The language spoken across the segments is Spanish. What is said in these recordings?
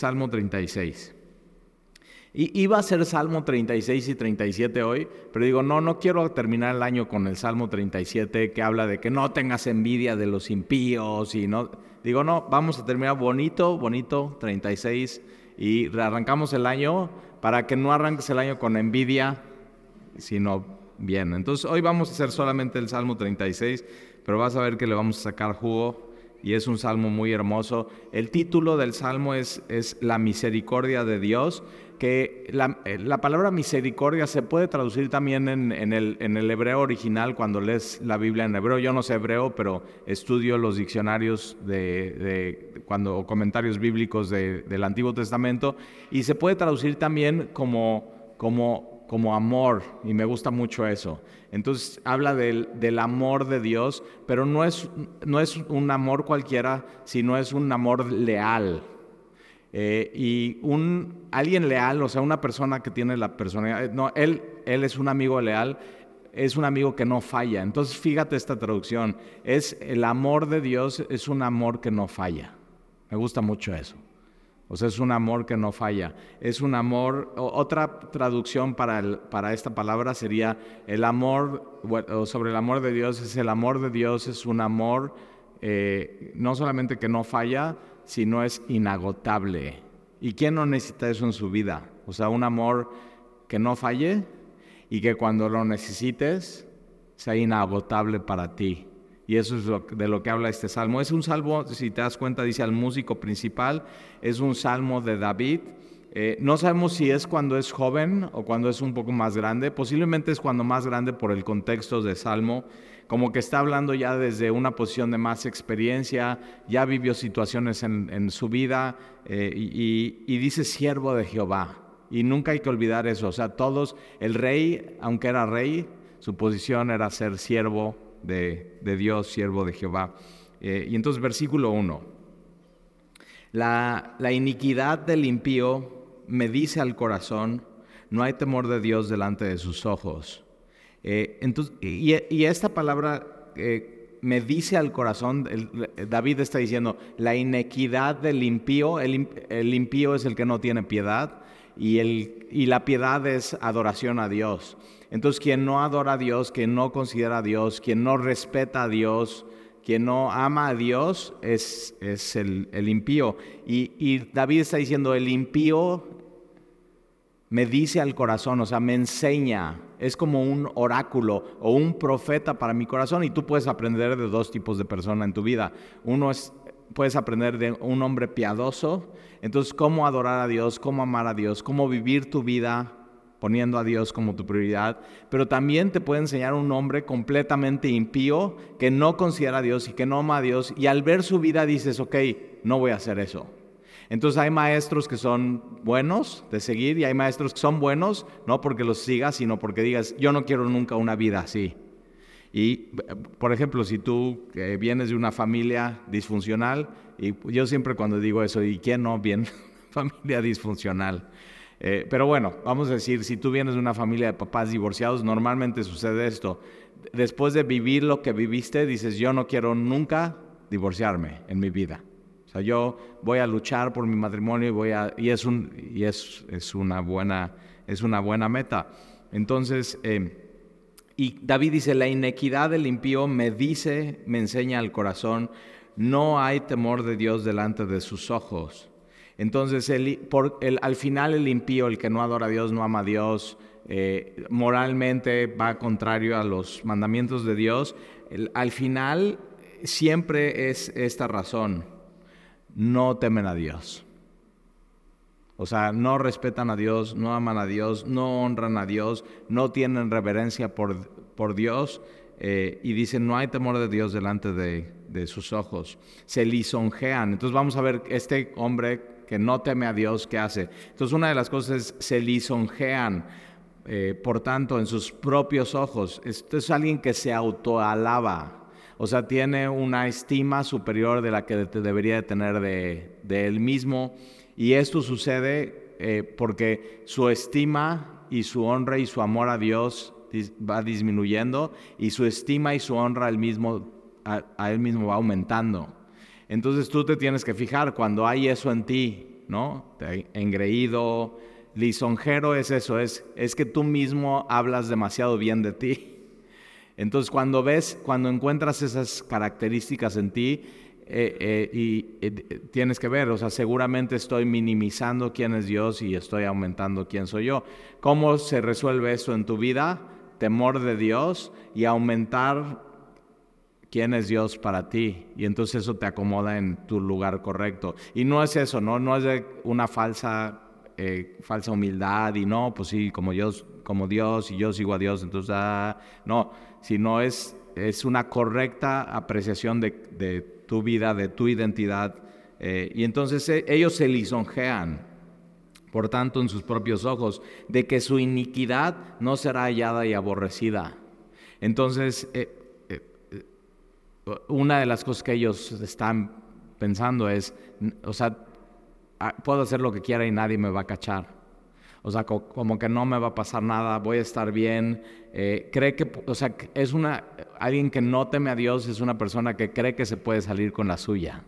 Salmo 36. Y iba a ser Salmo 36 y 37 hoy, pero digo, no, no quiero terminar el año con el Salmo 37 que habla de que no tengas envidia de los impíos y no. Digo, no, vamos a terminar bonito, bonito, 36 y arrancamos el año para que no arranques el año con envidia, sino bien. Entonces hoy vamos a hacer solamente el Salmo 36, pero vas a ver que le vamos a sacar jugo y es un salmo muy hermoso. El título del salmo es, es La misericordia de Dios que eh, la, palabra misericordia se puede traducir también en, el, en, el, hebreo original cuando lees la Biblia en hebreo. Yo no sé hebreo, pero estudio los diccionarios de, cuando, o comentarios bíblicos del Antiguo Testamento y se puede traducir también como, como, como amor y me gusta mucho eso. Entonces habla del, del amor de Dios, pero no es, no es un amor cualquiera, sino es un amor leal. Eh, y un, alguien leal, o sea, una persona que tiene la personalidad, no, él, él es un amigo leal, es un amigo que no falla. Entonces, fíjate esta traducción, es el amor de Dios, es un amor que no falla. Me gusta mucho eso. O sea, es un amor que no falla. Es un amor, otra traducción para, el, para esta palabra sería el amor, sobre el amor de Dios, es el amor de Dios, es un amor eh, no solamente que no falla, sino es inagotable. ¿Y quién no necesita eso en su vida? O sea, un amor que no falle y que cuando lo necesites sea inagotable para ti. Y eso es de lo que habla este salmo. Es un salmo, si te das cuenta, dice al músico principal, es un salmo de David. Eh, no sabemos si es cuando es joven o cuando es un poco más grande. Posiblemente es cuando más grande por el contexto de salmo como que está hablando ya desde una posición de más experiencia, ya vivió situaciones en, su vida eh, y, dice siervo de Jehová. Y nunca hay que olvidar eso. O sea, todos, el rey, aunque era rey, su posición era ser siervo de, Dios, siervo de Jehová. Eh, y entonces versículo 1. La, la iniquidad del impío me dice al corazón, no hay temor de Dios delante de sus ojos. Eh, entonces, y, esta palabra eh, me dice al corazón, David está diciendo, la inequidad del impío, el, impío es el que no tiene piedad y, el, y la piedad es adoración a Dios. Entonces, quien no adora a Dios, quien no considera a Dios, quien no respeta a Dios, quien no ama a Dios es, es el, impío. Y, y, David está diciendo, el impío me dice al corazón, o sea, me enseña, es como un oráculo o un profeta para mi corazón. Y tú puedes aprender de dos tipos de persona en tu vida. Uno es, puedes aprender de un hombre piadoso, entonces cómo adorar a Dios, cómo amar a Dios, cómo vivir tu vida poniendo a Dios como tu prioridad, pero también te puede enseñar un hombre completamente impío que no considera a Dios y que no ama a Dios y al ver su vida dices, ok, no voy a hacer eso. Entonces hay maestros que son buenos de seguir y hay maestros que son buenos no porque los sigas, sino porque digas, yo no quiero nunca una vida así. Y, por ejemplo, si tú vienes de una familia disfuncional, y yo siempre cuando digo eso, ¿y quién no viene familia disfuncional? Eh, pero bueno, vamos a decir, si tú vienes de una familia de papás divorciados, normalmente sucede esto. Después de vivir lo que viviste, dices, yo no quiero nunca divorciarme en mi vida. O sea, yo voy a luchar por mi matrimonio y, voy a, y, es, un, y es, es, una buena, es una buena meta. Entonces, eh, y David dice, la inequidad del impío me dice, me enseña al corazón, no hay temor de Dios delante de sus ojos. Entonces, el, al final el impío, el que no adora a Dios, no ama a Dios, eh, moralmente va contrario a los mandamientos de Dios, al final siempre es esta razón no temen a Dios. O sea, no respetan a Dios, no aman a Dios, no honran a Dios, no tienen reverencia por, por Dios eh, y dicen, no hay temor de Dios delante de, sus ojos. Se lisonjean. Entonces vamos a ver este hombre que no teme a Dios, ¿qué hace? Entonces una de las cosas es, se lisonjean. Eh, por tanto, en sus propios ojos. Esto es alguien que se autoalaba, o sea, tiene una estima superior de la que debería de tener de, él mismo. Y esto sucede eh, porque su estima y su honra y su amor a Dios va disminuyendo y su estima y su honra al mismo, a, él mismo va aumentando. Entonces tú te tienes que fijar cuando hay eso en ti, ¿no? Engreído, lisonjero es eso, es, es que tú mismo hablas demasiado bien de ti. Entonces cuando ves, cuando encuentras esas características en ti, eh, eh, y eh, tienes que ver, o sea, seguramente estoy minimizando quién es Dios y estoy aumentando quién soy yo. ¿Cómo se resuelve eso en tu vida? Temor de Dios y aumentar quién es Dios para ti. Y entonces eso te acomoda en tu lugar correcto. Y no es eso, no, no es una falsa, falsa humildad y no, pues sí, como Dios, como Dios y yo sigo a Dios, entonces, ah, no, sino es, es una correcta apreciación de, de tu vida, de tu identidad. Eh, y entonces eh, ellos se lisonjean, por tanto, en sus propios ojos, de que su iniquidad no será hallada y aborrecida. Entonces, eh, una de las cosas que ellos están pensando es, o sea, ah, puedo hacer lo que quiera y nadie me va a cachar. O sea, como que no me va a pasar nada, voy a estar bien. Eh, cree que, o sea, es una, alguien que no teme a Dios es una persona que cree que se puede salir con la suya.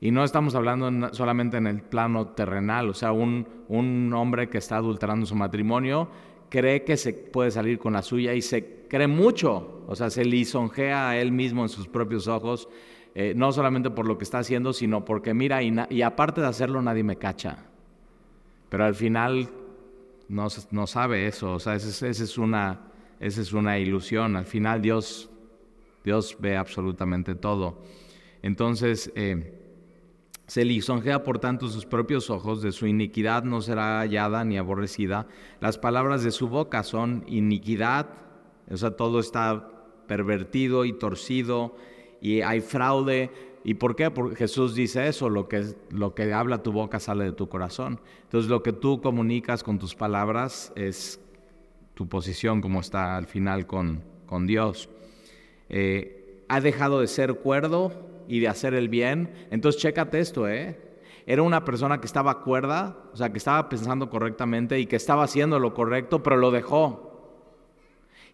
Y no estamos hablando solamente en el plano terrenal, o sea, un, un hombre que está adulterando su matrimonio cree que se puede salir con la suya y se cree mucho, o sea, se lisonjea a él mismo en sus propios ojos, eh, no solamente por lo que está haciendo, sino porque mira, y, aparte de hacerlo nadie me cacha. Pero al final no, sabe eso, o sea, esa es, una, es una ilusión. Al final Dios, Dios ve absolutamente todo. Entonces, eh, se lisonjea por tanto sus propios ojos, de su iniquidad no será hallada ni aborrecida. Las palabras de su boca son iniquidad, o sea, todo está pervertido y torcido y hay fraude ¿Y por qué? Porque Jesús dice eso, lo que, lo que habla tu boca sale de tu corazón. Entonces lo que tú comunicas con tus palabras es tu posición como está al final con, con Dios. Eh, ha dejado de ser cuerdo y de hacer el bien. Entonces chécate esto, ¿eh? Era una persona que estaba cuerda, o sea, que estaba pensando correctamente y que estaba haciendo lo correcto, pero lo dejó.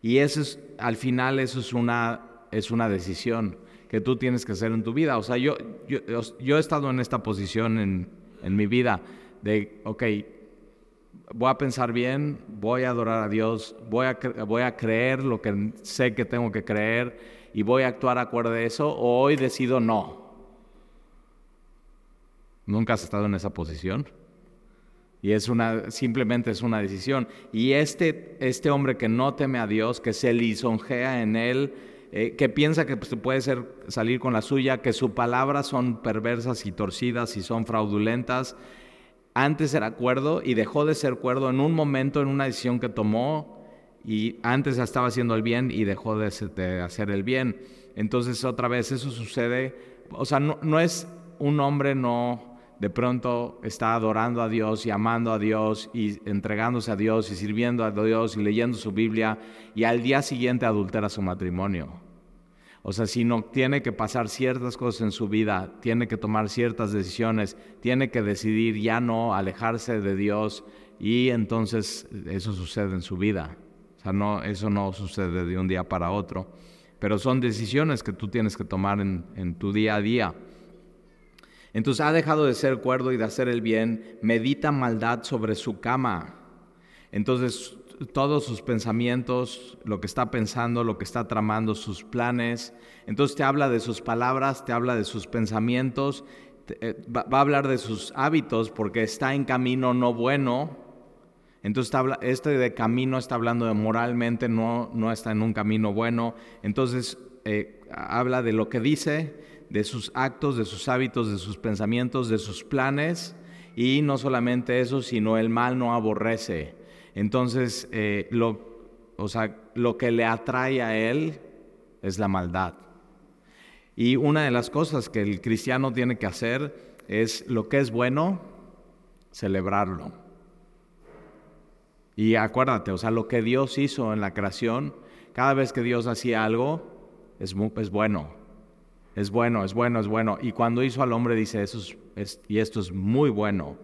Y eso es, al final eso es una, es una decisión que tú tienes que hacer en tu vida. O sea, yo, yo, he estado en esta posición en, en mi vida de, ok, voy a pensar bien, voy a adorar a Dios, voy a, voy a creer lo que sé que tengo que creer y voy a actuar acuerdo de eso, o hoy decido no. ¿Nunca has estado en esa posición? Y es una, simplemente es una decisión. Y este, este hombre que no teme a Dios, que se lisonjea en él, eh, que piensa que pues, puede salir con la suya, que sus palabras son perversas y torcidas y son fraudulentas. Antes era cuerdo y dejó de ser cuerdo en un momento, en una decisión que tomó, y antes estaba haciendo el bien y dejó de, hacer el bien. Entonces otra vez eso sucede, o sea, no, es un hombre no de pronto está adorando a Dios y amando a Dios y entregándose a Dios y sirviendo a Dios y leyendo su Biblia y al día siguiente adultera su matrimonio. O sea, si no tiene que pasar ciertas cosas en su vida, tiene que tomar ciertas decisiones, tiene que decidir ya no alejarse de Dios y entonces eso sucede en su vida. O sea, no, eso no sucede de un día para otro, pero son decisiones que tú tienes que tomar en, tu día a día. Entonces ha dejado de ser cuerdo y de hacer el bien, medita maldad sobre su cama. Entonces todos sus pensamientos, lo que está pensando, lo que está tramando, sus planes. Entonces te habla de sus palabras, te habla de sus pensamientos, eh, va, a hablar de sus hábitos porque está en camino no bueno. Entonces este de camino está hablando de moralmente, no, no está en un camino bueno. Entonces eh, habla de lo que dice, de sus actos, de sus hábitos, de sus pensamientos, de sus planes. Y no solamente eso, sino el mal no aborrece. Entonces, eh, lo, o sea, lo que le atrae a él es la maldad. Y una de las cosas que el cristiano tiene que hacer es lo que es bueno, celebrarlo. Y acuérdate, o sea, lo que Dios hizo en la creación, cada vez que Dios hacía algo, es, es bueno es bueno, es bueno, es bueno. Y cuando hizo al hombre dice, eso es, y esto es muy bueno.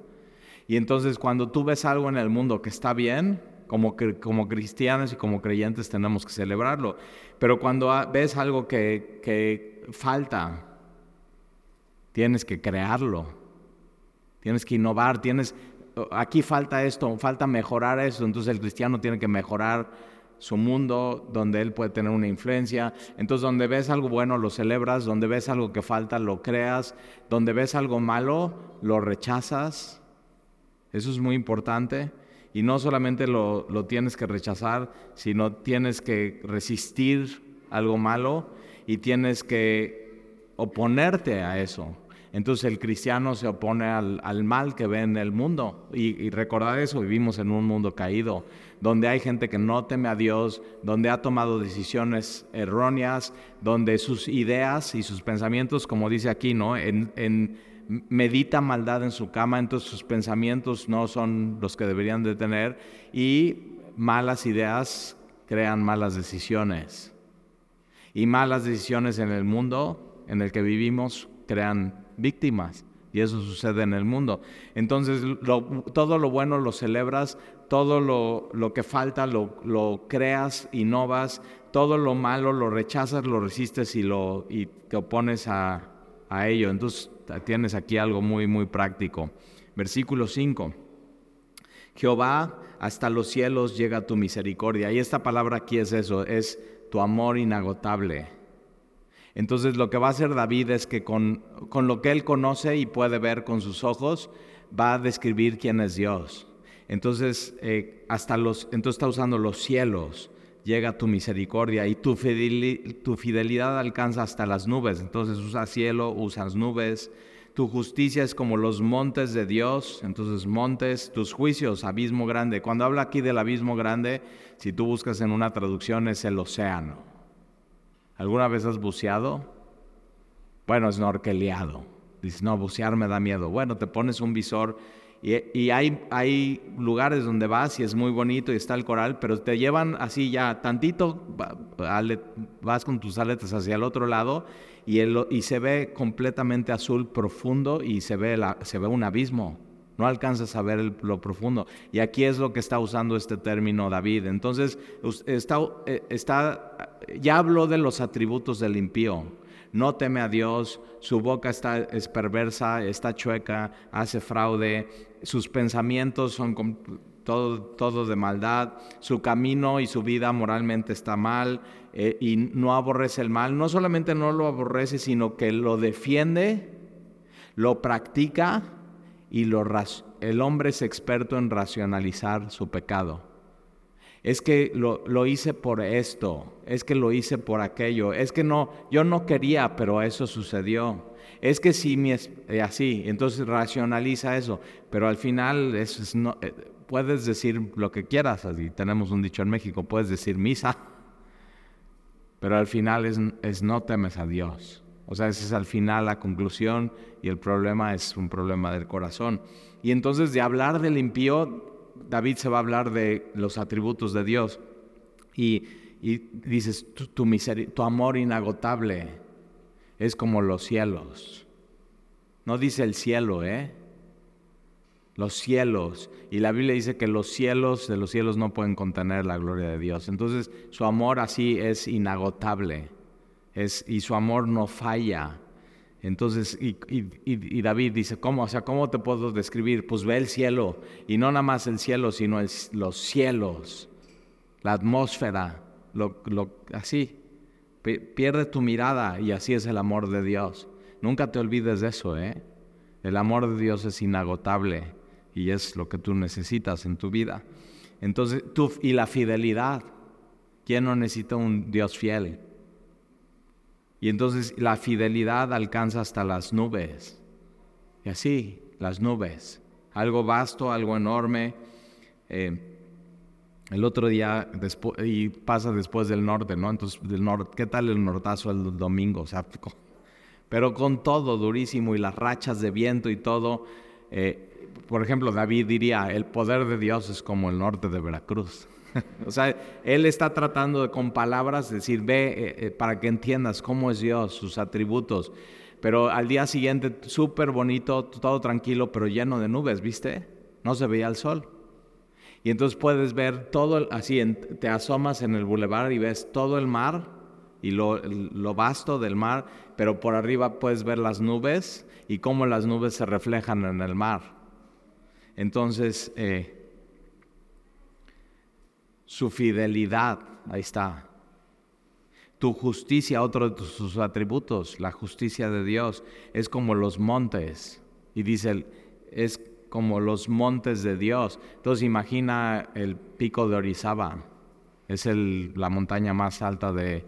Y entonces cuando tú ves algo en el mundo que está bien, como, como cristianos y como creyentes tenemos que celebrarlo. Pero cuando ves algo que, que falta, tienes que crearlo. tienes que innovar, tienes, aquí falta esto, falta mejorar esto, entonces el cristiano tiene que mejorar su mundo, donde él puede tener una influencia. Entonces, donde ves algo bueno, lo celebras, donde ves algo que falta, lo creas, donde ves algo malo, lo rechazas. Eso es muy importante. Y no solamente lo, lo tienes que rechazar, sino tienes que resistir algo malo y tienes que oponerte a eso. Entonces el cristiano se opone al, mal que ve en el mundo. Y, y, recordar eso, vivimos en un mundo caído, donde hay gente que no teme a Dios, donde ha tomado decisiones erróneas, donde sus ideas y sus pensamientos, como dice aquí, ¿no? En, medita maldad en su cama, entonces sus pensamientos no son los que deberían de tener y malas ideas crean malas decisiones. Y malas decisiones en el mundo en el que vivimos crean víctimas. Y eso sucede en el mundo. Entonces, todo lo bueno lo celebras, todo lo, que falta lo, lo, creas, innovas, todo lo malo lo rechazas, lo resistes y, lo, y te opones a, a ello. Entonces, tienes aquí algo muy, muy práctico. Versículo 5. Jehová, hasta los cielos llega tu misericordia. Y esta palabra aquí es eso, es tu amor inagotable. Entonces lo que va a hacer David es que con, lo que él conoce y puede ver con sus ojos, va a describir quién es Dios. Entonces, eh, hasta los, entonces está usando los cielos, llega tu misericordia y tu, tu fidelidad alcanza hasta las nubes. Entonces usa cielo, usas nubes. Tu justicia es como los montes de Dios, entonces montes, tus juicios, abismo grande. Cuando habla aquí del abismo grande, si tú buscas en una traducción es el océano. ¿Alguna vez has buceado? Bueno, snorkeleado. Dices, no, bucear me da miedo. Bueno, te pones un visor y, hay, lugares donde vas y es muy bonito y está el coral, pero te llevan así ya tantito, vas con tus aletas hacia el otro lado y, se ve completamente azul profundo y se ve, la, se ve un abismo. No alcanzas a ver lo profundo. Y aquí es lo que está usando este término David. Entonces, está, eh, está, ya habló de los atributos del impío. No teme a Dios, su boca está, es perversa, está chueca, hace fraude, sus pensamientos son todo, todo de maldad, su camino y su vida moralmente está mal eh, y no aborrece el mal. No solamente no lo aborrece, sino que lo defiende, lo practica y el hombre es experto en racionalizar su pecado. Es que lo, hice por esto, es que lo hice por aquello, es que no, yo no quería, pero eso sucedió. Es que sí, mi eh, así, entonces racionaliza eso, pero al final es, no, eh, puedes decir lo que quieras, así tenemos un dicho en México, puedes decir misa, pero al final es, es no temes a Dios. O sea, ese es al final la conclusión y el problema es un problema del corazón. Y entonces de hablar del impío, David se va a hablar de los atributos de Dios. Y, dices, tu, tu amor inagotable es como los cielos. No dice el cielo, ¿eh? Los cielos. Y la Biblia dice que los cielos de los cielos no pueden contener la gloria de Dios. Entonces su amor así es inagotable y su amor no falla. Entonces, y, David dice, ¿cómo? O sea, ¿cómo te puedo describir? Pues ve el cielo, y no nada más el cielo, sino los cielos, la atmósfera, lo, así. Pierde tu mirada y así es el amor de Dios. Nunca te olvides de eso, ¿eh? El amor de Dios es inagotable y es lo que tú necesitas en tu vida. Entonces, tú, y la fidelidad. ¿Quién no necesita un Dios fiel? Y entonces la fidelidad alcanza hasta las nubes. Y así, las nubes. Algo vasto, algo enorme. Eh, el otro día, y pasa después del norte, ¿no? Entonces, del norte, ¿qué tal el nortazo el domingo? O pero con todo durísimo y las rachas de viento y todo. Eh, por ejemplo, David diría, el poder de Dios es como el norte de Veracruz. o sea, él está tratando con palabras decir, ve eh, eh, para que entiendas cómo es Dios, sus atributos. Pero al día siguiente, súper bonito, todo tranquilo, pero lleno de nubes, ¿viste? No se veía el sol. Y entonces puedes ver todo, así, te asomas en el bulevar y ves todo el mar y lo, lo vasto del mar, pero por arriba puedes ver las nubes y cómo las nubes se reflejan en el mar. Entonces, eh, su fidelidad, ahí está. Tu justicia, otro de sus atributos, la justicia de Dios, es como los montes. Y dice, es como los montes de Dios. Entonces imagina el pico de Orizaba. Es la montaña más alta de,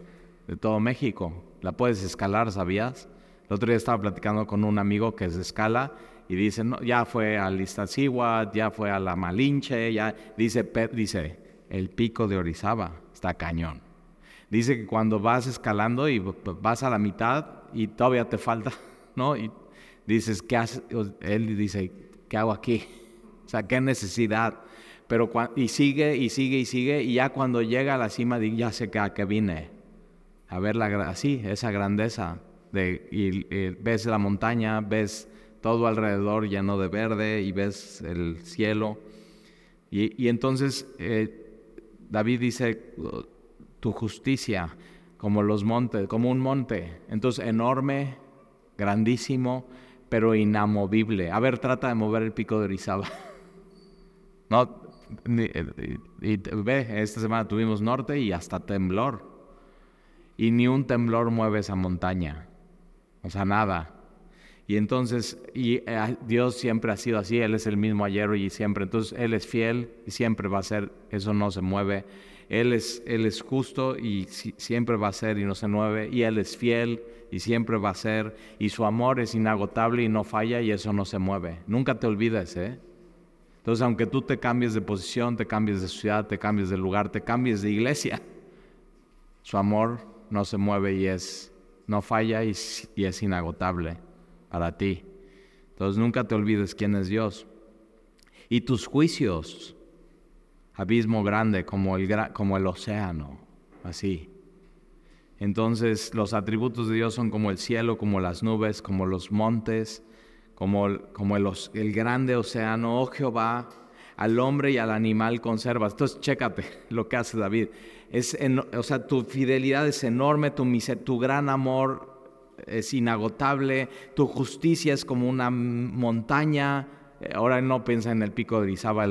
todo México. La puedes escalar, ¿sabías? El otro día estaba platicando con un amigo que se escala y dice, no, ya fue al Iztaccíhuatl, ya fue a la Malinche, ya dice, dice, el pico de Orizaba está cañón. Dice que cuando vas escalando y vas a la mitad y todavía te falta, ¿no? Y dices, ¿qué hace? Él dice, ¿qué hago aquí? O sea, ¿qué necesidad? Pero y sigue y sigue y sigue y ya cuando llega a la cima ya sé que a qué vine. A ver la, así, esa grandeza. De, y, ves la montaña, ves todo alrededor lleno de verde y ves el cielo. Y, entonces eh, David dice, tu justicia como los montes, como un monte. Entonces, enorme, grandísimo, pero inamovible. A ver, trata de mover el pico de Orizaba. no, y, ve, esta semana tuvimos norte y hasta temblor. Y ni un temblor mueve esa montaña. O sea, nada. Y entonces, y eh, Dios siempre ha sido así, Él es el mismo ayer y siempre. Entonces, Él es fiel y siempre va a ser, eso no se mueve. Él es, él es justo y siempre va a ser y no se mueve. Y Él es fiel y siempre va a ser. Y su amor es inagotable y no falla y eso no se mueve. Nunca te olvides, ¿eh? Entonces, aunque tú te cambies de posición, te cambies de ciudad, te cambies de lugar, te cambies de iglesia, su amor no se mueve y es, no falla y es inagotable para ti. Entonces nunca te olvides quién es Dios. Y tus juicios, abismo grande como el, como el océano, así. Entonces los atributos de Dios son como el cielo, como las nubes, como los montes, como, como el, el grande océano. Oh Jehová, al hombre y al animal conservas. Entonces, chécate lo que hace David. Es o sea, tu fidelidad es enorme, tu, tu gran amor es inagotable, tu justicia es como una montaña. Eh, ahora no piensa en el pico de Orizaba,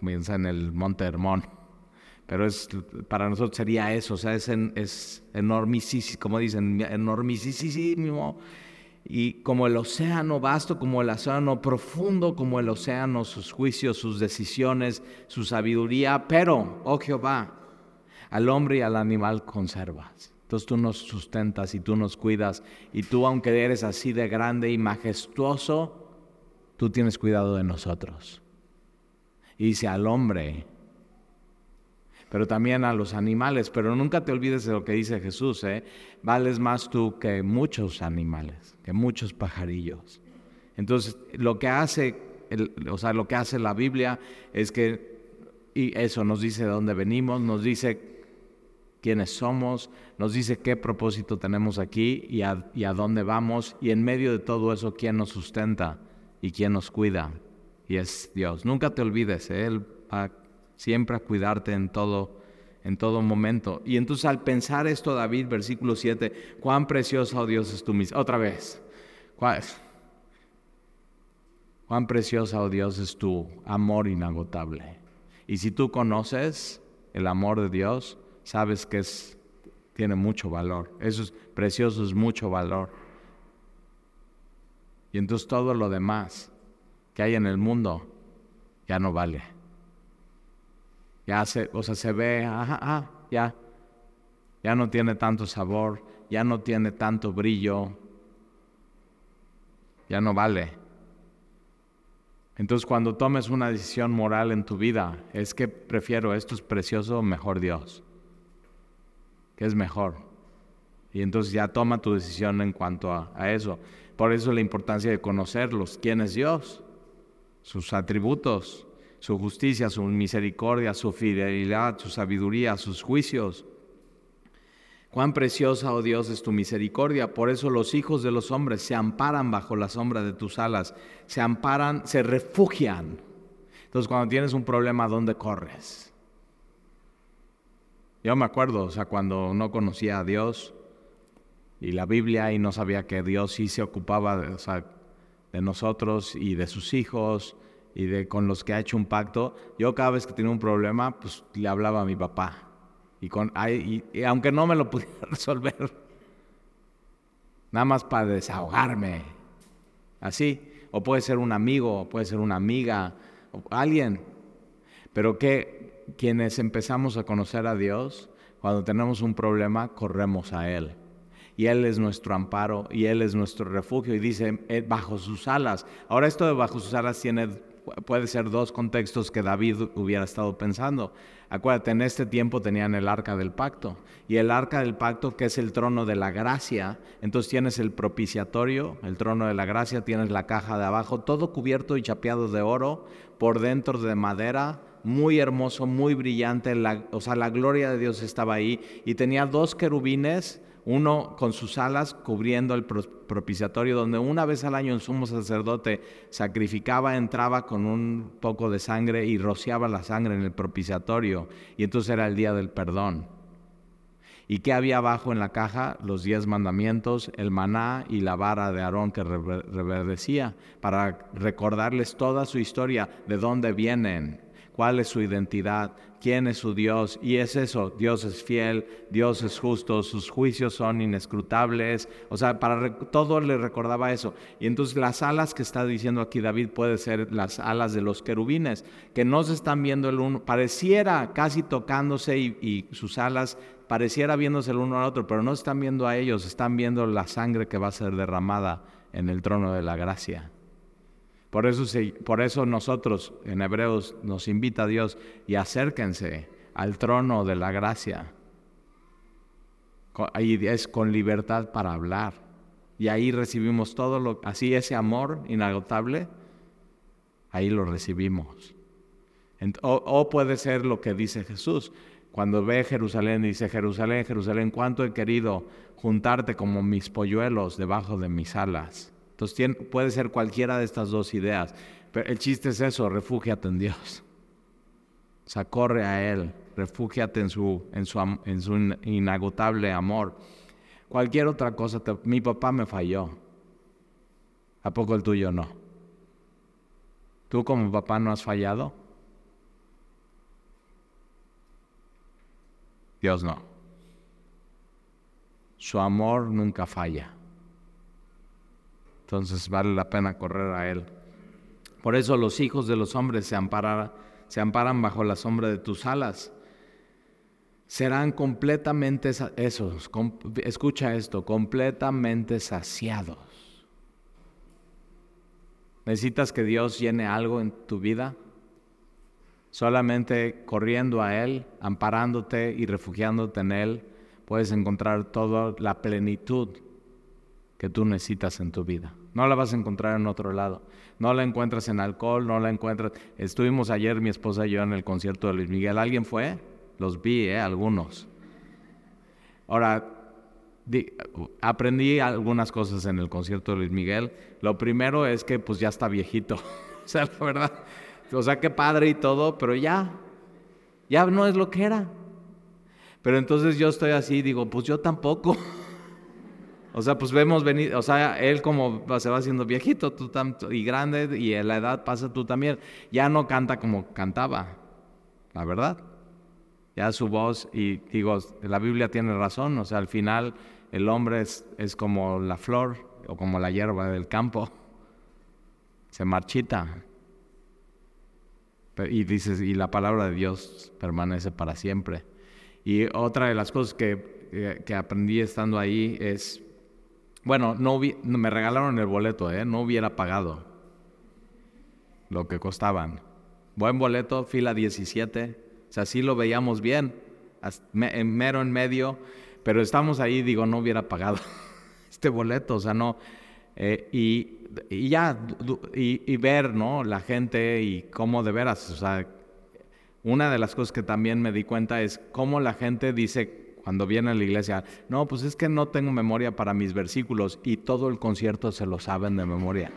piensa en el Monte Hermón. Pero es, para nosotros sería eso, o sea, es, es enormísimo, como dicen, enormísimo. Y como el océano vasto, como el océano profundo, como el océano, sus juicios, sus decisiones, su sabiduría. Pero, oh Jehová, al hombre y al animal conservas. Entonces tú nos sustentas y tú nos cuidas. Y tú, aunque eres así de grande y majestuoso, tú tienes cuidado de nosotros. Y dice al hombre, pero también a los animales. Pero nunca te olvides de lo que dice Jesús, ¿eh? Vales más tú que muchos animales, que muchos pajarillos. Entonces, lo que hace, o sea, lo que hace la Biblia es que, y eso nos dice de dónde venimos, nos dice quiénes somos, nos dice qué propósito tenemos aquí y a, dónde vamos, y en medio de todo eso, quién nos sustenta y quién nos cuida, y es Dios. Nunca te olvides, ¿eh? Él va siempre a cuidarte en todo, en todo momento. Y entonces al pensar esto, David, versículo 7, cuán precioso, oh Dios, es tu misericordia. Otra vez, cuán preciosa, oh Dios, es tu amor inagotable. Y si tú conoces el amor de Dios, sabes que es, tiene mucho valor. Eso es precioso, es mucho valor. Y entonces todo lo demás que hay en el mundo ya no vale. Ya se, o sea, se ve, ajá, ah, ya, ya no tiene tanto sabor, ya no tiene tanto brillo, ya no vale. Entonces cuando tomes una decisión moral en tu vida, es que prefiero esto es precioso, mejor Dios que es mejor. Y entonces ya toma tu decisión en cuanto a, eso. Por eso la importancia de conocerlos. ¿Quién es Dios? Sus atributos, su justicia, su misericordia, su fidelidad, su sabiduría, sus juicios. Cuán preciosa, oh Dios, es tu misericordia. Por eso los hijos de los hombres se amparan bajo la sombra de tus alas. Se amparan, se refugian. Entonces cuando tienes un problema, ¿dónde corres? Yo me acuerdo, o sea, cuando no conocía a Dios y la Biblia y no sabía que Dios sí se ocupaba de, nosotros y de sus hijos y de con los que ha hecho un pacto, yo cada vez que tenía un problema, pues le hablaba a mi papá. Y, con, y aunque no me lo pudiera resolver, nada más para desahogarme. Así. O puede ser un amigo, puede ser una amiga, o alguien. Pero que quienes empezamos a conocer a Dios, cuando tenemos un problema, corremos a Él. Y Él es nuestro amparo y Él es nuestro refugio. Y dice, eh, bajo sus alas. Ahora esto de bajo sus alas tiene puede ser dos contextos que David hubiera estado pensando. Acuérdate, en este tiempo tenían el arca del pacto. Y el arca del pacto, que es el trono de la gracia, entonces tienes el propiciatorio, el trono de la gracia, tienes la caja de abajo, todo cubierto y chapeado de oro, por dentro de madera, muy hermoso, muy brillante. o sea, la gloria de Dios estaba ahí. Y tenía dos querubines uno con sus alas cubriendo el propiciatorio, donde una vez al año el sumo sacerdote sacrificaba, entraba con un poco de sangre y rociaba la sangre en el propiciatorio, y entonces era el día del perdón. ¿Y qué había abajo en la caja? Los diez mandamientos, el maná y la vara de Aarón que reverdecía, para recordarles toda su historia, de dónde vienen, cuál es su identidad, quién es su Dios. Y es eso, Dios es fiel, Dios es justo, sus juicios son inescrutables. O sea, para todo le recordaba eso. Y entonces las alas que está diciendo aquí David puede ser las alas de los querubines, que no se están viendo el uno, pareciera casi tocándose y, y sus alas pareciera viéndose el uno al otro, pero no están viendo a ellos, están viendo la sangre que va a ser derramada en el trono de la gracia. Por eso, por eso nosotros en Hebreos nos invita a Dios y acérquense al trono de la gracia. Ahí es con libertad para hablar. Y ahí recibimos todo lo, así ese amor inagotable, ahí lo recibimos. O, o, puede ser lo que dice Jesús. Cuando ve Jerusalén, dice, Jerusalén, Jerusalén, cuánto he querido juntarte como mis polluelos debajo de mis alas. Entonces puede ser cualquiera de estas dos ideas. Pero el chiste es eso, refúgiate en Dios. O sea, corre a Él, refúgiate en su, inagotable amor. Cualquier otra cosa, mi papá me falló. ¿A poco el tuyo no? ¿Tú como papá no has fallado? Dios no. Su amor nunca falla. Entonces vale la pena correr a Él. Por eso los hijos de los hombres se, amparan bajo la sombra de tus alas. Serán completamente esos, escucha esto, completamente saciados. ¿Necesitas que Dios llene algo en tu vida? Solamente corriendo a Él, amparándote y refugiándote en Él, puedes encontrar toda la plenitud que tú necesitas en tu vida. No la vas a encontrar en otro lado. No la encuentras en alcohol, no la encuentras. Estuvimos ayer mi esposa y yo en el concierto de Luis Miguel. ¿Alguien fue? Los vi, ¿eh? Algunos. Ahora, aprendí algunas cosas en el concierto de Luis Miguel. Lo primero es que pues ya está viejito. o sea, la verdad. O sea, qué padre y todo, pero ya, ya no es lo que era. Pero entonces yo estoy así, digo, pues yo tampoco. O sea, pues vemos venir, o sea, él como se va haciendo viejito tú y grande y la edad pasa tú también. Ya no canta como cantaba, la verdad. Ya su voz, y digo, la Biblia tiene razón, o sea, al final el hombre es, es como la flor o como la hierba del campo, se marchita. Y dices, y la palabra de Dios permanece para siempre. Y otra de las cosas que, que aprendí estando ahí es bueno, no, me regalaron el boleto, ¿eh? no hubiera pagado lo que costaban. Buen boleto, fila 17, o sea, sí lo veíamos bien, mero en medio, pero estamos ahí, digo, no hubiera pagado este boleto, o sea, no. Eh, y, ya, y, y, ver, ¿no? La gente y cómo de veras, o sea, una de las cosas que también me di cuenta es cómo la gente dice cuando viene a la iglesia, no, pues es que no tengo memoria para mis versículos y todo el concierto se lo saben de memoria.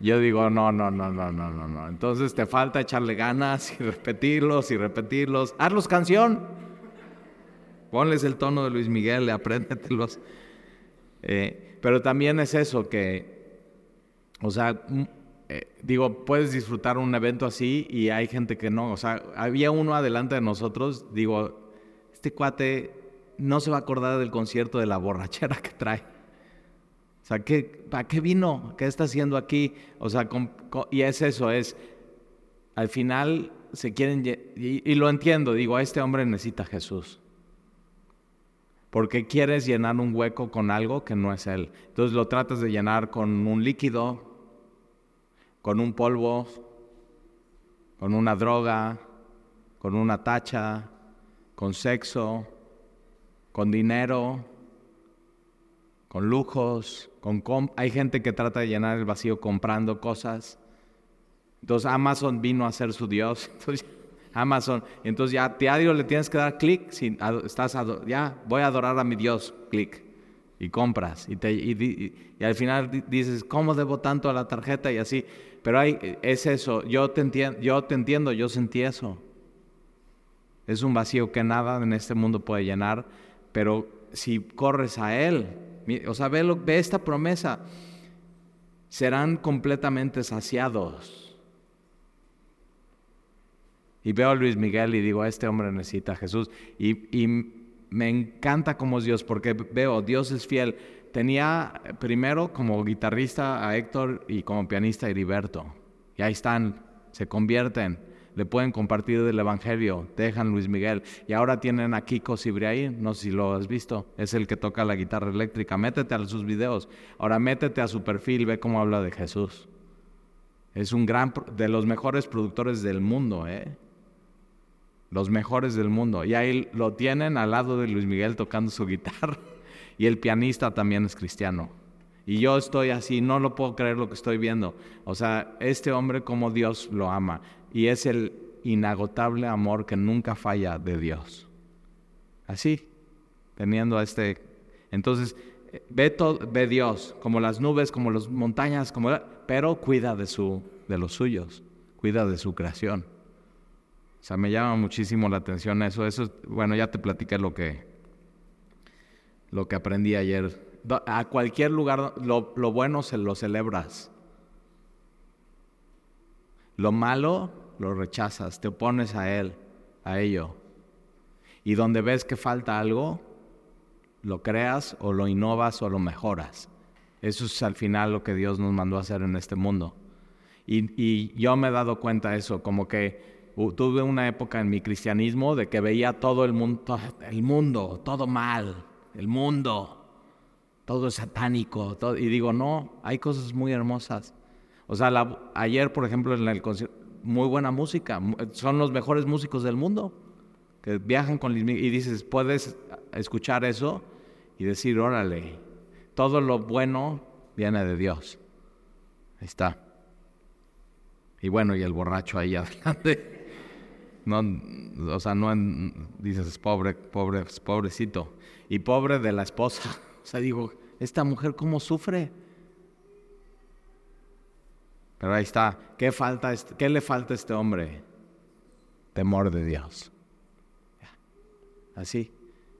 Yo digo, no, no, no, no, no, no, no. Entonces te falta echarle ganas y repetirlos y repetirlos. Hazlos canción. Ponles el tono de Luis Miguel, apréndetelos. Eh, pero también es eso, que O sea, eh, digo, puedes disfrutar un evento así y hay gente que no. O sea, había uno adelante de nosotros, digo, este cuate no se va a acordar del concierto de la borrachera que trae. O sea, ¿qué, ¿para qué vino? ¿Qué está haciendo aquí? O sea, y es eso, es, al final se quieren, y, lo entiendo, digo, a este hombre necesita Jesús. Porque quieres llenar un hueco con algo que no es Él. Entonces lo tratas de llenar con un líquido, con un polvo, con una droga, con una tacha, con sexo, con dinero, con lujos, con hay gente que trata de llenar el vacío comprando cosas. Entonces Amazon vino a ser su Dios. Entonces, Amazon, entonces ya diario le tienes que dar clic, si estás ya voy a adorar a mi Dios, clic y compras y, te, y, al final dices cómo debo tanto a la tarjeta y así, pero hay, es eso. Yo te entiendo, yo te entiendo, yo sentí eso. Es un vacío que nada en este mundo puede llenar, pero si corres a Él, o sea, ve, ve esta promesa, serán completamente saciados. Y veo a Luis Miguel y digo, este hombre necesita a Jesús. Y, y me encanta cómo es Dios, porque veo, Dios es fiel. Tenía primero como guitarrista a Héctor y como pianista a Heriberto. Y ahí están, se convierten le pueden compartir del Evangelio, dejan Luis Miguel. Y ahora tienen a Kiko Cibriaí, no sé si lo has visto, es el que toca la guitarra eléctrica. Métete a sus videos, ahora métete a su perfil, ve cómo habla de Jesús. Es un gran, de los mejores productores del mundo, ¿eh? Los mejores del mundo. Y ahí lo tienen al lado de Luis Miguel tocando su guitarra. Y el pianista también es cristiano. Y yo estoy así, no lo puedo creer lo que estoy viendo. O sea, este hombre como Dios lo ama y es el inagotable amor que nunca falla de Dios. Así, teniendo a este... Entonces, ve, todo, ve Dios, como las nubes, como las montañas, como, pero cuida de, su, de los suyos, cuida de su creación. O sea, me llama muchísimo la atención eso. Eso, bueno, ya te platiqué lo que, lo que aprendí ayer. A cualquier lugar, lo, lo bueno se lo celebras. Lo malo lo rechazas, te opones a él, a ello. Y donde ves que falta algo, lo creas o lo innovas o lo mejoras. Eso es al final lo que Dios nos mandó hacer en este mundo. Y, yo me he dado cuenta de eso, como que tuve una época en mi cristianismo de que veía todo el mundo, el mundo, todo mal, el mundo, todo es satánico. y digo, no, hay cosas muy hermosas. O sea, ayer, por ejemplo, en el concierto, muy buena música, son los mejores músicos del mundo, que viajan con y dices, puedes escuchar eso y decir, órale, todo lo bueno viene de Dios. Ahí está. Y bueno, y el borracho ahí adelante. No, o sea, no dices, pobre, pobre, pobrecito. Y pobre de la esposa. O sea, digo, esta mujer cómo sufre. Pero ahí está. ¿Qué, falta, ¿Qué le falta a este hombre? Temor de Dios. Así.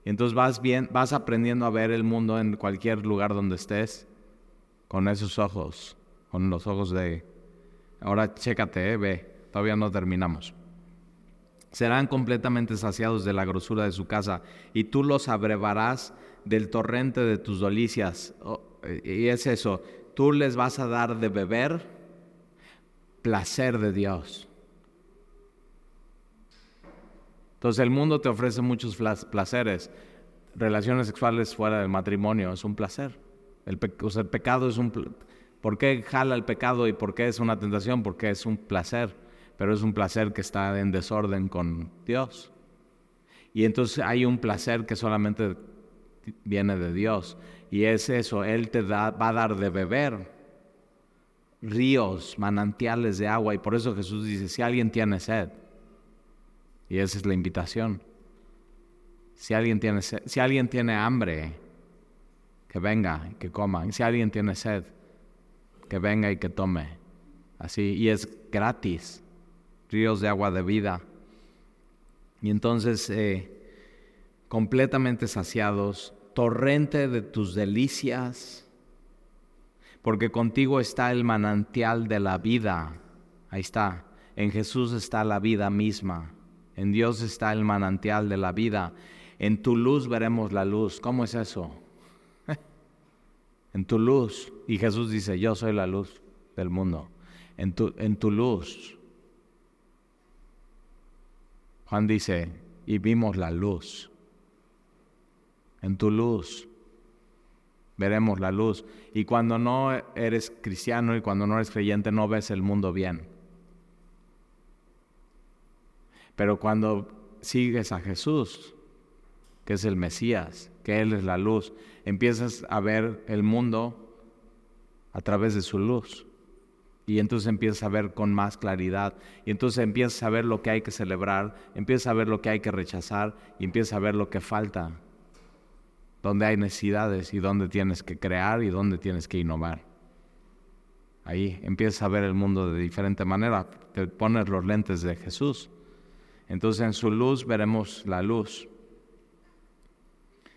Y entonces vas bien, vas aprendiendo a ver el mundo en cualquier lugar donde estés con esos ojos, con los ojos de. Ahora chécate, eh, ve, todavía no terminamos. Serán completamente saciados de la grosura de su casa, y tú los abrevarás del torrente de tus delicias. Oh, y es eso, tú les vas a dar de beber placer de Dios. Entonces el mundo te ofrece muchos placeres. Relaciones sexuales fuera del matrimonio es un placer. El, pecado es un... ¿Por qué jala el pecado y por qué es una tentación? Porque es un placer, pero es un placer que está en desorden con Dios. Y entonces hay un placer que solamente viene de Dios. Y es eso, Él te da, va a dar de beber ríos, manantiales de agua. Y por eso Jesús dice, si alguien tiene sed, y esa es la invitación, si alguien tiene, si alguien tiene hambre, que venga, que coma. Si alguien tiene sed, que venga y que tome. Así, y es gratis, ríos de agua de vida. Y entonces, eh, completamente saciados, torrente de tus delicias, porque contigo está el manantial de la vida. Ahí está, en Jesús está la vida misma, en Dios está el manantial de la vida. En tu luz veremos la luz. ¿Cómo es eso? en tu luz. Y Jesús dice, yo soy la luz del mundo. En tu, en tu luz. Juan dice, y vimos la luz. En tu luz veremos la luz. Y cuando no eres cristiano y cuando no eres creyente no ves el mundo bien. Pero cuando sigues a Jesús, que es el Mesías, que Él es la luz, empiezas a ver el mundo a través de su luz. Y entonces empiezas a ver con más claridad. Y entonces empiezas a ver lo que hay que celebrar, empiezas a ver lo que hay que rechazar y empiezas a ver lo que falta dónde hay necesidades y dónde tienes que crear y dónde tienes que innovar. Ahí empiezas a ver el mundo de diferente manera, te pones los lentes de Jesús. Entonces en su luz veremos la luz.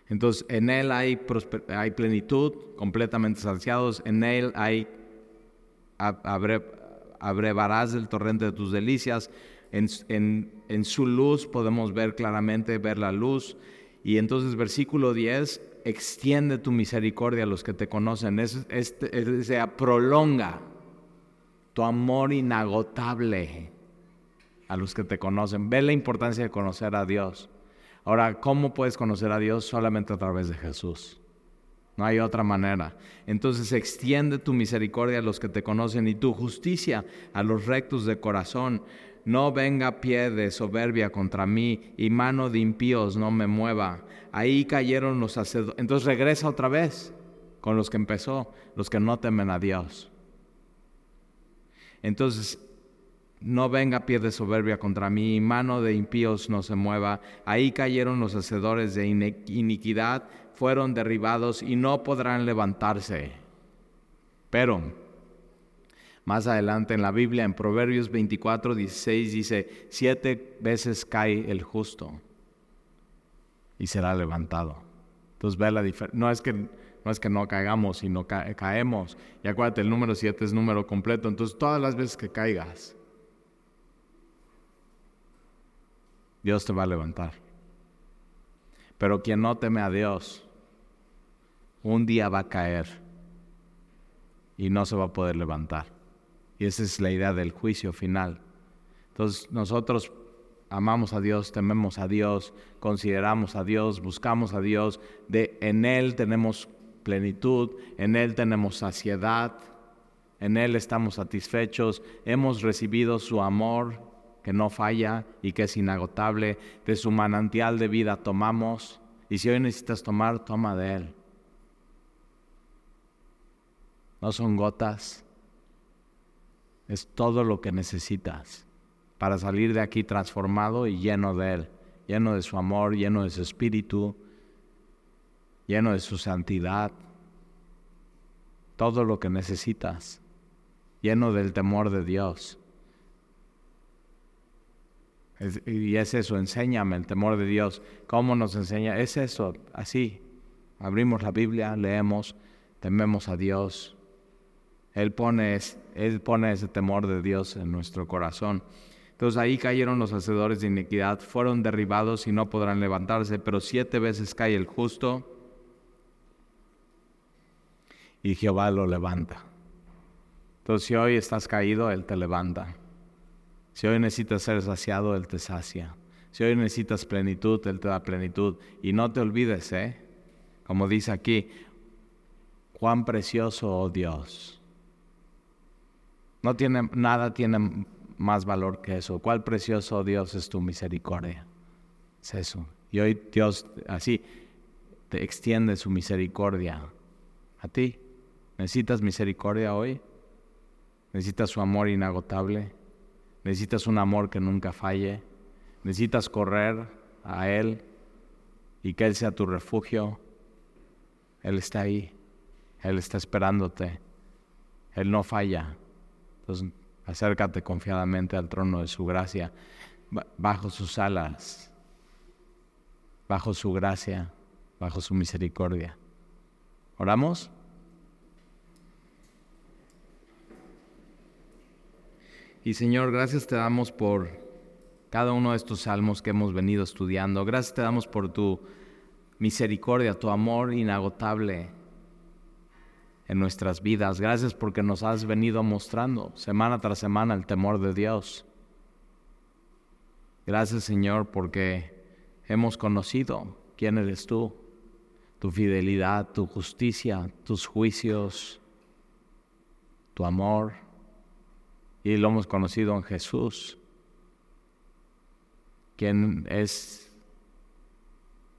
Entonces en Él hay, hay plenitud, completamente saciados, en Él hay, abrevarás el torrente de tus delicias, en, su luz podemos ver claramente, ver la luz, y entonces versículo 10, extiende tu misericordia a los que te conocen, es, sea, prolonga tu amor inagotable a los que te conocen. Ve la importancia de conocer a Dios. Ahora, ¿cómo puedes conocer a Dios? Solamente a través de Jesús. No hay otra manera. Entonces extiende tu misericordia a los que te conocen y tu justicia a los rectos de corazón no venga pie de soberbia contra mí y mano de impíos no me mueva. Ahí cayeron los sacerdotes. Entonces regresa otra vez con los que empezó, los que no temen a Dios. Entonces, no venga pie de soberbia contra mí y mano de impíos no se mueva. Ahí cayeron los hacedores de iniquidad, fueron derribados y no podrán levantarse. Pero más adelante en la Biblia, en Proverbios 24, 16, dice, siete veces cae el justo y será levantado. Entonces ve la diferencia. No es que no es que no caigamos, sino caemos. Y acuérdate, el número siete es número completo. Entonces todas las veces que caigas, Dios te va a levantar. Pero quien no teme a Dios, un día va a caer y no se va a poder levantar. Y esa es la idea del juicio final. Entonces nosotros amamos a Dios, tememos a Dios, consideramos a Dios, buscamos a Dios, de, en Él tenemos plenitud, en Él tenemos saciedad, en Él estamos satisfechos, hemos recibido su amor que no falla y que es inagotable, de su manantial de vida tomamos, y si hoy necesitas tomar, toma de Él. No son gotas, es todo lo que necesitas para salir de aquí transformado y lleno de Él, lleno de su amor, lleno de su espíritu, lleno de su santidad. Todo lo que necesitas, lleno del temor de Dios. y es eso, enséñame el temor de Dios. ¿Cómo nos enseña? Es eso, así. Abrimos la Biblia, leemos, tememos a Dios, él pone, ese temor de Dios en nuestro corazón. Entonces ahí cayeron los hacedores de iniquidad, fueron derribados y no podrán levantarse, pero siete veces cae el justo y Jehová lo levanta. Entonces si hoy estás caído, Él te levanta. Si hoy necesitas ser saciado, Él te sacia. Si hoy necesitas plenitud, Él te da plenitud. Y no te olvides, ¿eh? Como dice aquí, cuán precioso, oh Dios, no tiene, nada tiene más valor que eso. Cuál precioso Dios es tu misericordia. Es eso. Y hoy Dios así te extiende su misericordia a ti. ¿Necesitas misericordia hoy? ¿Necesitas su amor inagotable? ¿Necesitas un amor que nunca falle? ¿Necesitas correr a Él y que Él sea tu refugio? Él está ahí. Él está esperándote. Él no falla. Entonces, acércate confiadamente al trono de su gracia, bajo sus alas, bajo su gracia, bajo su misericordia. ¿Oramos? Y Señor, gracias te damos por cada uno de estos salmos que hemos venido estudiando. Gracias te damos por tu misericordia, tu amor inagotable en nuestras vidas. Gracias porque nos has venido mostrando semana tras semana el temor de Dios. Gracias Señor porque hemos conocido quién eres tú, tu fidelidad, tu justicia, tus juicios, tu amor y lo hemos conocido en Jesús, quien es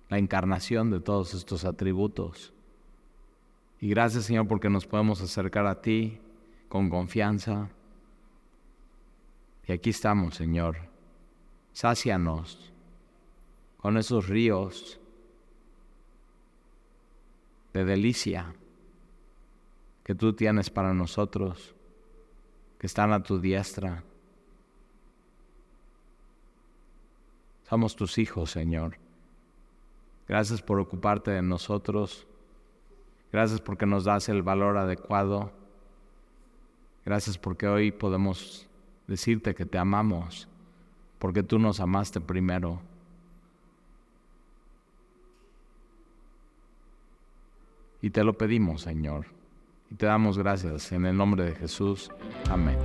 la encarnación de todos estos atributos. Y gracias Señor porque nos podemos acercar a ti con confianza. Y aquí estamos, Señor. Sácianos con esos ríos de delicia que tú tienes para nosotros que están a tu diestra. Somos tus hijos, Señor. Gracias por ocuparte de nosotros. Gracias porque nos das el valor adecuado. Gracias porque hoy podemos decirte que te amamos, porque tú nos amaste primero. Y te lo pedimos, Señor. Y te damos gracias en el nombre de Jesús. Amén.